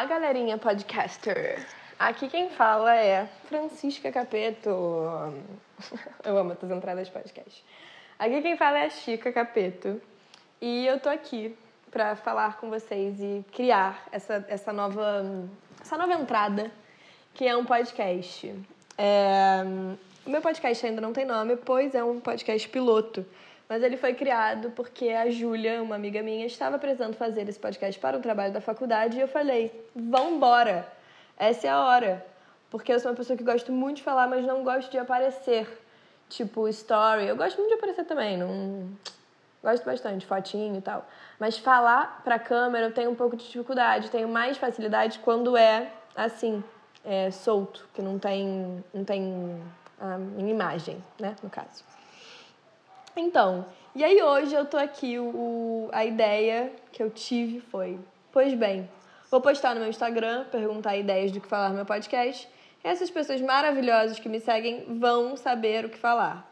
Olá, galerinha podcaster. Aqui quem fala é Francisca Capeto. Eu amo essas entradas de podcast. Aqui quem fala é a Chica Capeto. E eu tô aqui para falar com vocês e criar essa, essa, nova, essa nova entrada, que é um podcast. É... O meu podcast ainda não tem nome, pois é um podcast piloto. Mas ele foi criado porque a Júlia, uma amiga minha, estava precisando fazer esse podcast para um trabalho da faculdade e eu falei: vambora! Essa é a hora. Porque eu sou uma pessoa que gosto muito de falar, mas não gosto de aparecer. Tipo, story. Eu gosto muito de aparecer também, não. Gosto bastante, fotinho e tal. Mas falar pra câmera eu tenho um pouco de dificuldade. Tenho mais facilidade quando é assim, é, solto, que não tem, não tem a minha imagem, né, no caso. Então, e aí hoje eu tô aqui, o, a ideia que eu tive foi, pois bem, vou postar no meu Instagram, perguntar ideias do que falar no meu podcast, e essas pessoas maravilhosas que me seguem vão saber o que falar.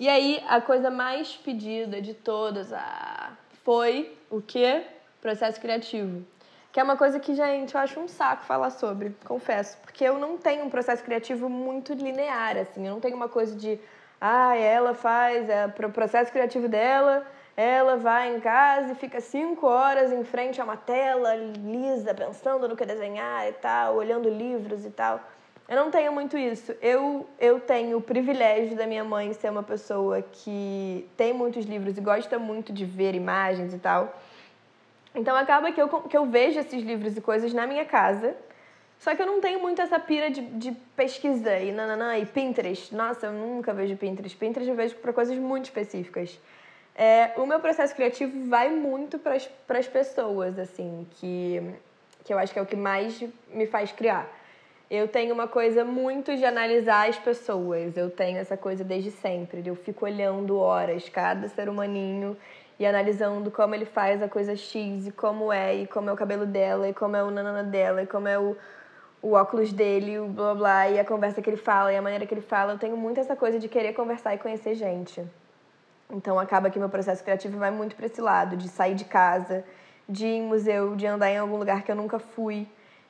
E aí, a coisa mais pedida de todas ah, foi o quê? Processo criativo. Que é uma coisa que, gente, eu acho um saco falar sobre, confesso. Porque eu não tenho um processo criativo muito linear, assim. Eu não tenho uma coisa de, ah, ela faz, é o processo criativo dela, ela vai em casa e fica cinco horas em frente a uma tela lisa, pensando no que desenhar e tal, olhando livros e tal. Eu não tenho muito isso. Eu, eu tenho o privilégio da minha mãe ser uma pessoa que tem muitos livros e gosta muito de ver imagens e tal. Então acaba que eu, que eu vejo esses livros e coisas na minha casa. Só que eu não tenho muito essa pira de, de pesquisa e nananã, e Pinterest. Nossa, eu nunca vejo Pinterest. Pinterest eu vejo para coisas muito específicas. É, o meu processo criativo vai muito para as pessoas, assim, que, que eu acho que é o que mais me faz criar. Eu tenho uma coisa muito de analisar as pessoas. Eu tenho essa coisa desde sempre. Eu fico olhando horas cada ser humaninho e analisando como ele faz a coisa X e como é, e como é o cabelo dela, e como é o nanana dela, e como é o, o óculos dele, o blá blá, e a conversa que ele fala, e a maneira que ele fala. Eu tenho muito essa coisa de querer conversar e conhecer gente. Então acaba que meu processo criativo vai muito para esse lado, de sair de casa, de ir em museu, de andar em algum lugar que eu nunca fui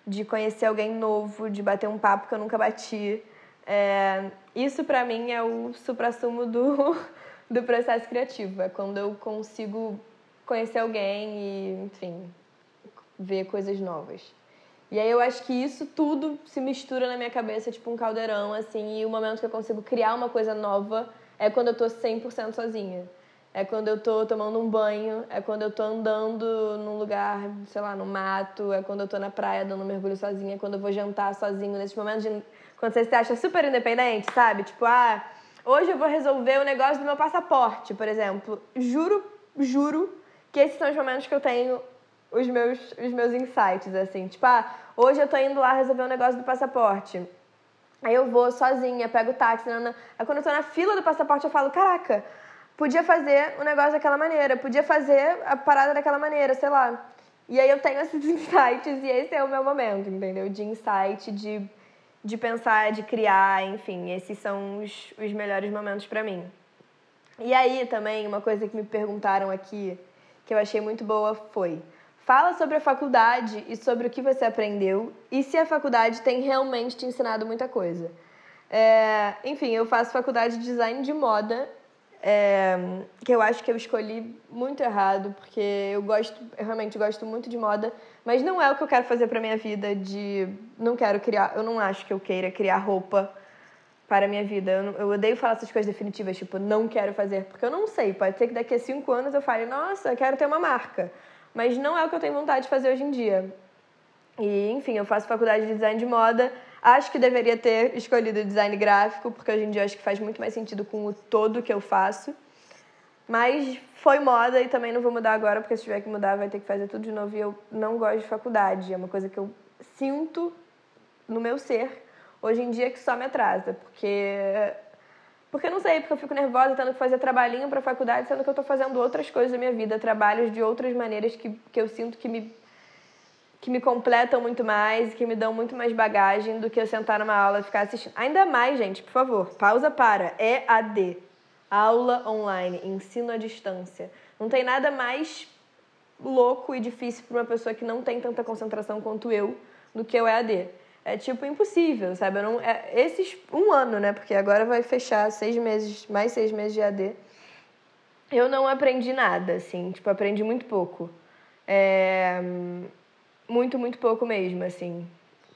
de conhecer alguém novo, de bater um papo que eu nunca bati. É, isso para mim é o suprassumo do, do processo criativo. É quando eu consigo conhecer alguém e, enfim, ver coisas novas. E aí eu acho que isso tudo se mistura na minha cabeça, tipo um caldeirão, assim, e o momento que eu consigo criar uma coisa nova é quando eu tô 100% sozinha é quando eu tô tomando um banho, é quando eu tô andando num lugar, sei lá, no mato, é quando eu tô na praia dando um mergulho sozinha, é quando eu vou jantar sozinho, nesses momentos de quando você se acha super independente, sabe? Tipo, ah, hoje eu vou resolver o negócio do meu passaporte, por exemplo. Juro, juro que esses são os momentos que eu tenho os meus, os meus insights, assim. Tipo, ah, hoje eu tô indo lá resolver o negócio do passaporte. Aí eu vou sozinha, pego o táxi, aí quando eu tô na fila do passaporte eu falo, caraca, podia fazer o negócio daquela maneira, podia fazer a parada daquela maneira, sei lá. E aí eu tenho esses insights e esse é o meu momento, entendeu? De insight, de, de pensar, de criar, enfim, esses são os, os melhores momentos para mim. E aí também, uma coisa que me perguntaram aqui, que eu achei muito boa, foi: fala sobre a faculdade e sobre o que você aprendeu e se a faculdade tem realmente te ensinado muita coisa. É, enfim, eu faço faculdade de design de moda é, que eu acho que eu escolhi muito errado, porque eu gosto, eu realmente gosto muito de moda, mas não é o que eu quero fazer para minha vida de não quero criar, eu não acho que eu queira criar roupa para a minha vida. Eu, eu odeio falar essas coisas definitivas, tipo, não quero fazer, porque eu não sei, pode ser que daqui a cinco anos eu fale, nossa, eu quero ter uma marca, mas não é o que eu tenho vontade de fazer hoje em dia. E, enfim, eu faço faculdade de design de moda, Acho que deveria ter escolhido design gráfico, porque hoje em dia acho que faz muito mais sentido com o todo que eu faço. Mas foi moda e também não vou mudar agora, porque se tiver que mudar vai ter que fazer tudo de novo. E eu não gosto de faculdade. É uma coisa que eu sinto no meu ser hoje em dia que só me atrasa. Porque. Porque não sei, porque eu fico nervosa tendo que fazer trabalhinho para faculdade, sendo que eu estou fazendo outras coisas da minha vida, trabalhos de outras maneiras que, que eu sinto que me que me completam muito mais, que me dão muito mais bagagem do que eu sentar numa aula e ficar assistindo. Ainda mais, gente, por favor, pausa para EAD, aula online, ensino à distância. Não tem nada mais louco e difícil para uma pessoa que não tem tanta concentração quanto eu no que o EAD. É tipo impossível, sabe? Eu não, é, esses um ano, né? Porque agora vai fechar seis meses, mais seis meses de EAD. Eu não aprendi nada, assim, tipo, aprendi muito pouco. É, muito, muito pouco mesmo, assim.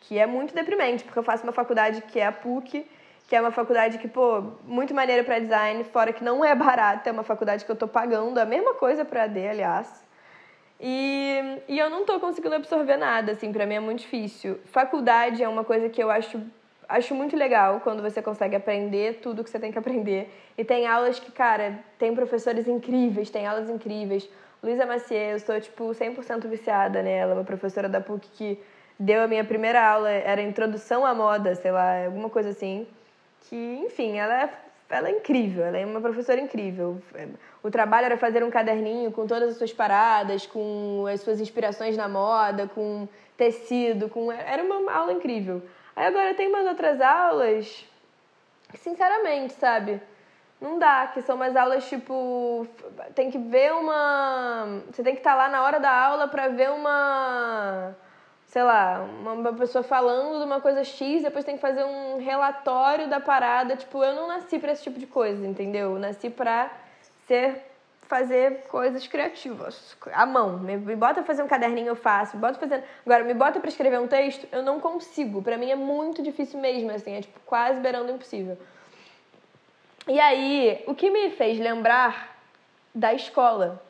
Que é muito deprimente, porque eu faço uma faculdade que é a PUC, que é uma faculdade que, pô, muito maneira para design, fora que não é barata, é uma faculdade que eu tô pagando a mesma coisa para AD, aliás. E, e eu não tô conseguindo absorver nada, assim, para mim é muito difícil. Faculdade é uma coisa que eu acho acho muito legal quando você consegue aprender tudo que você tem que aprender. E tem aulas que, cara, tem professores incríveis, tem aulas incríveis. Luísa Macier, eu sou, tipo, 100% viciada nela, uma professora da PUC que deu a minha primeira aula, era Introdução à Moda, sei lá, alguma coisa assim. Que, enfim, ela é, ela é incrível, ela é uma professora incrível. O trabalho era fazer um caderninho com todas as suas paradas, com as suas inspirações na moda, com tecido, com... Era uma aula incrível. Aí agora tem umas outras aulas que, sinceramente, sabe não dá, que são umas aulas tipo. Tem que ver uma. Você tem que estar tá lá na hora da aula para ver uma. Sei lá, uma pessoa falando de uma coisa X, depois tem que fazer um relatório da parada. Tipo, eu não nasci para esse tipo de coisa, entendeu? Eu nasci pra ser. fazer coisas criativas. À mão. Me, me bota fazer um caderninho, eu faço. Me bota fazer. Agora, me bota para escrever um texto, eu não consigo. Para mim é muito difícil mesmo, assim. É tipo quase beirando impossível. E aí, o que me fez lembrar da escola?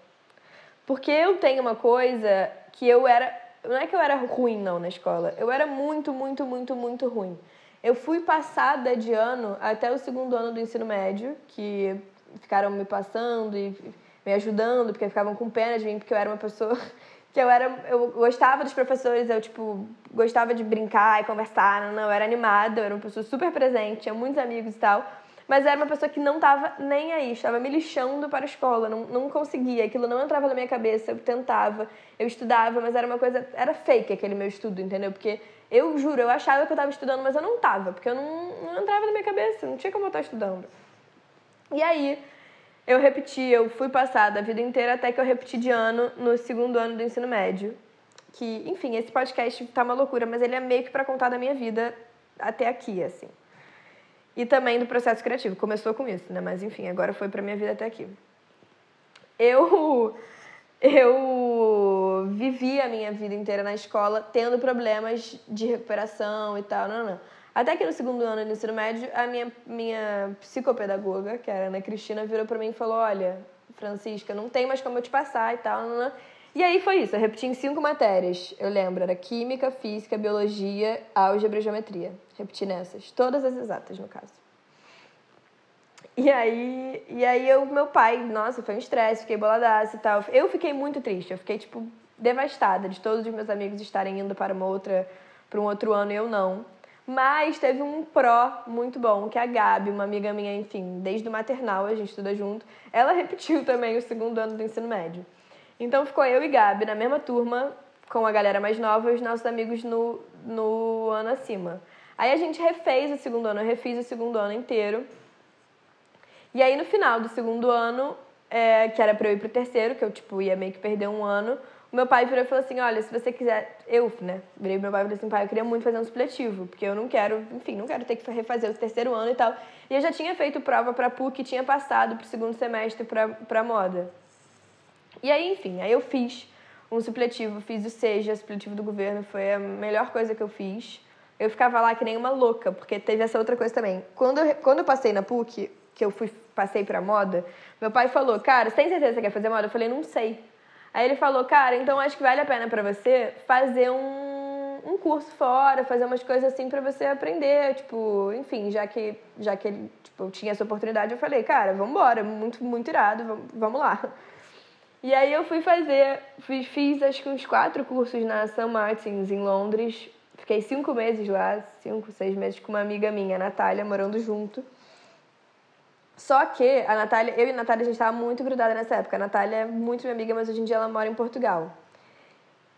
Porque eu tenho uma coisa que eu era. Não é que eu era ruim, não, na escola. Eu era muito, muito, muito, muito ruim. Eu fui passada de ano até o segundo ano do ensino médio, que ficaram me passando e me ajudando, porque ficavam com pena de mim, porque eu era uma pessoa que eu era eu gostava dos professores, eu tipo gostava de brincar e conversar, não, não eu era animada, eu era uma pessoa super presente, tinha muitos amigos e tal. Mas era uma pessoa que não estava nem aí, estava me lixando para a escola, não, não conseguia, aquilo não entrava na minha cabeça, eu tentava, eu estudava, mas era uma coisa, era fake aquele meu estudo, entendeu? Porque eu juro, eu achava que eu estava estudando, mas eu não estava, porque eu não, não entrava na minha cabeça, não tinha como eu estar estudando. E aí, eu repeti, eu fui passada a vida inteira até que eu repeti de ano no segundo ano do ensino médio. Que, enfim, esse podcast tá uma loucura, mas ele é meio que para contar da minha vida até aqui, assim. E também do processo criativo. Começou com isso, né? Mas enfim, agora foi pra minha vida até aqui. Eu eu vivi a minha vida inteira na escola tendo problemas de recuperação e tal, não, não. Até que no segundo ano do ensino médio, a minha, minha psicopedagoga, que era a Ana Cristina, virou para mim e falou: Olha, Francisca, não tem mais como eu te passar e tal. Não, não. E aí foi isso, eu repeti em cinco matérias. Eu lembro, era Química, Física, Biologia, Álgebra e Geometria. Repeti nessas, todas as exatas, no caso. E aí, e aí eu, meu pai, nossa, foi um estresse, fiquei boladaça e tal. Eu fiquei muito triste, eu fiquei, tipo, devastada de todos os meus amigos estarem indo para uma outra, para um outro ano e eu não. Mas teve um pró muito bom, que é a Gabi, uma amiga minha, enfim, desde o maternal, a gente estuda junto. Ela repetiu também o segundo ano do ensino médio. Então ficou eu e Gabi na mesma turma, com a galera mais nova e os nossos amigos no, no ano acima. Aí a gente refez o segundo ano, eu refiz o segundo ano inteiro. E aí no final do segundo ano, é, que era pra eu ir pro terceiro, que eu tipo ia meio que perder um ano, o meu pai virou e falou assim: Olha, se você quiser. Eu, né? Virei pro meu pai e falei assim: Pai, eu queria muito fazer um supletivo, porque eu não quero, enfim, não quero ter que refazer o terceiro ano e tal. E eu já tinha feito prova pra PUC, tinha passado pro segundo semestre pra, pra moda. E aí, enfim, aí eu fiz um supletivo, fiz o SEJA, supletivo do governo, foi a melhor coisa que eu fiz. Eu ficava lá que nem uma louca, porque teve essa outra coisa também. Quando eu, quando eu passei na PUC, que eu fui, passei pra moda, meu pai falou, cara, você tem certeza que você quer fazer moda? Eu falei, não sei. Aí ele falou, cara, então acho que vale a pena para você fazer um, um curso fora, fazer umas coisas assim para você aprender, tipo, enfim, já que, já que ele, tipo, eu tinha essa oportunidade, eu falei, cara, vamos embora, muito, muito irado, vamos, vamos lá. E aí eu fui fazer, fiz, fiz acho que uns quatro cursos na St. Martins, em Londres. Fiquei cinco meses lá, cinco, seis meses com uma amiga minha, a Natália, morando junto. Só que a Natália, eu e a Natália, a gente estava muito grudada nessa época. A Natália é muito minha amiga, mas hoje em dia ela mora em Portugal.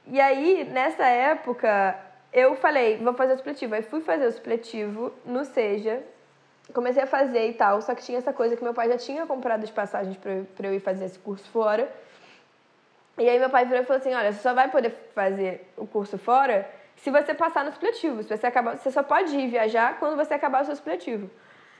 E aí, nessa época, eu falei, vou fazer o supletivo. Aí fui fazer o supletivo no Seja, comecei a fazer e tal, só que tinha essa coisa que meu pai já tinha comprado as passagens para eu ir fazer esse curso fora. E aí meu pai virou e falou assim, olha, você só vai poder fazer o curso fora se você passar no supletivo. Se você, acabar, você só pode ir viajar quando você acabar o seu supletivo.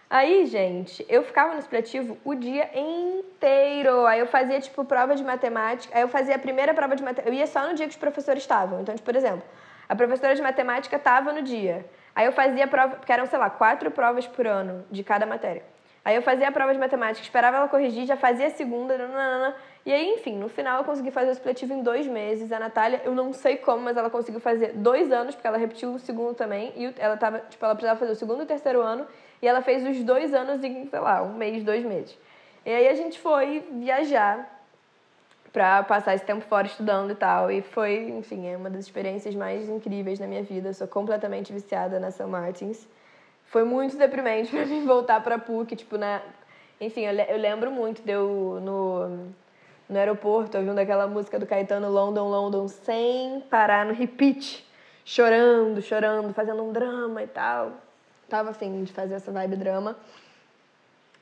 Aí, gente, eu ficava no supletivo o dia inteiro. Aí eu fazia, tipo, prova de matemática. Aí eu fazia a primeira prova de matemática. Eu ia só no dia que os professores estavam. Então, tipo, por exemplo, a professora de matemática estava no dia. Aí eu fazia prova, porque eram, sei lá, quatro provas por ano de cada matéria. Aí eu fazia a prova de matemática, esperava ela corrigir, já fazia a segunda, nanana, e aí, enfim, no final eu consegui fazer o supletivo em dois meses. A Natália, eu não sei como, mas ela conseguiu fazer dois anos, porque ela repetiu o segundo também, e ela tava, tipo, ela precisava fazer o segundo e o terceiro ano, e ela fez os dois anos em, sei lá, um mês, dois meses. E aí a gente foi viajar pra passar esse tempo fora estudando e tal. E foi, enfim, é uma das experiências mais incríveis da minha vida. Eu sou completamente viciada na São Martins. Foi muito deprimente para mim voltar pra PUC, tipo, na... Enfim, eu, eu lembro muito de eu no, no aeroporto ouvindo aquela música do Caetano London, London, sem parar no repeat, chorando, chorando, fazendo um drama e tal. Tava afim de fazer essa vibe drama.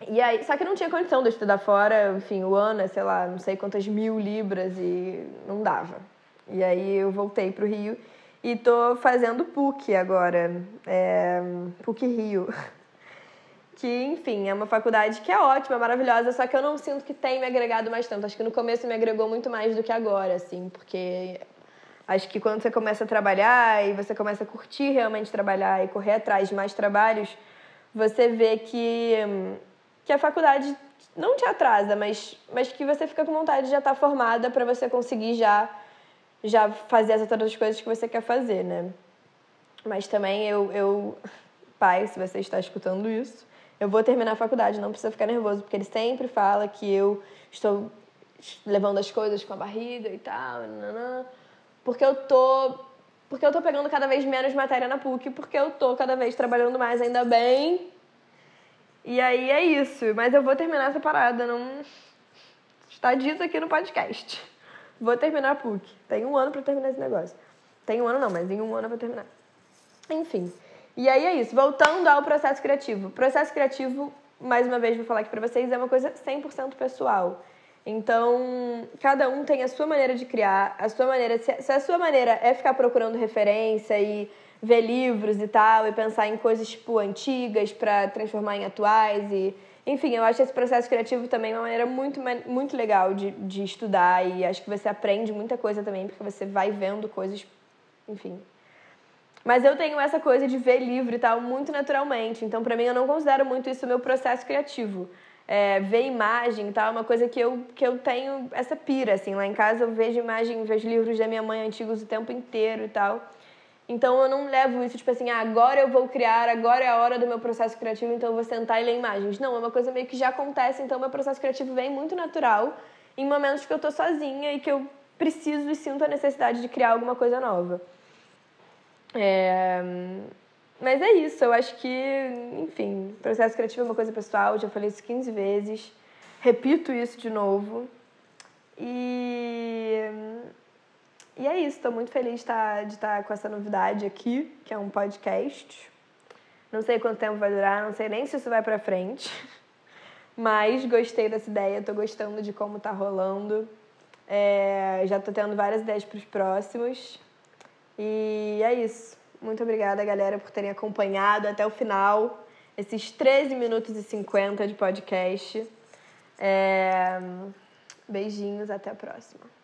E aí, só que não tinha condição de estudar fora, enfim, o ano é, sei lá, não sei quantas mil libras e não dava. E aí eu voltei pro Rio e tô fazendo PUC agora, é, PUC Rio. Que, enfim, é uma faculdade que é ótima, maravilhosa, só que eu não sinto que tem me agregado mais tanto. Acho que no começo me agregou muito mais do que agora, assim, porque acho que quando você começa a trabalhar e você começa a curtir realmente trabalhar e correr atrás de mais trabalhos, você vê que que a faculdade não te atrasa, mas, mas que você fica com vontade de já estar tá formada para você conseguir já, já fazer as outras coisas que você quer fazer, né? Mas também eu, eu, pai, se você está escutando isso, eu vou terminar a faculdade, não precisa ficar nervoso, porque ele sempre fala que eu estou levando as coisas com a barriga e tal, nanã, porque eu tô porque eu tô pegando cada vez menos matéria na PUC, porque eu tô cada vez trabalhando mais, ainda bem, e aí é isso. Mas eu vou terminar essa parada. Não está dito aqui no podcast. Vou terminar a PUC. Tem um ano para terminar esse negócio. Tem um ano não, mas em um ano eu vou terminar. Enfim. E aí é isso. Voltando ao processo criativo. processo criativo, mais uma vez vou falar aqui para vocês, é uma coisa 100% pessoal. Então, cada um tem a sua maneira de criar, a sua maneira. Se a sua maneira é ficar procurando referência e ver livros e tal e pensar em coisas tipo antigas para transformar em atuais e enfim, eu acho esse processo criativo também uma maneira muito, muito legal de, de estudar e acho que você aprende muita coisa também, porque você vai vendo coisas, enfim. Mas eu tenho essa coisa de ver livro e tal muito naturalmente, então para mim eu não considero muito isso meu processo criativo. É, ver imagem e tal é uma coisa que eu, que eu tenho essa pira, assim. Lá em casa eu vejo imagem, vejo livros da minha mãe antigos o tempo inteiro e tal. Então eu não levo isso tipo assim, ah, agora eu vou criar, agora é a hora do meu processo criativo, então eu vou sentar e ler imagens. Não, é uma coisa meio que já acontece, então meu processo criativo vem muito natural em momentos que eu tô sozinha e que eu preciso e sinto a necessidade de criar alguma coisa nova. É... Mas é isso, eu acho que, enfim, processo criativo é uma coisa pessoal, já falei isso 15 vezes, repito isso de novo. E e é isso, estou muito feliz de estar, tá, de estar tá com essa novidade aqui, que é um podcast. Não sei quanto tempo vai durar, não sei nem se isso vai para frente. Mas gostei dessa ideia, estou gostando de como está rolando. É, já estou tendo várias ideias para os próximos. E é isso. Muito obrigada, galera, por terem acompanhado até o final esses 13 minutos e 50 de podcast. É, beijinhos, até a próxima.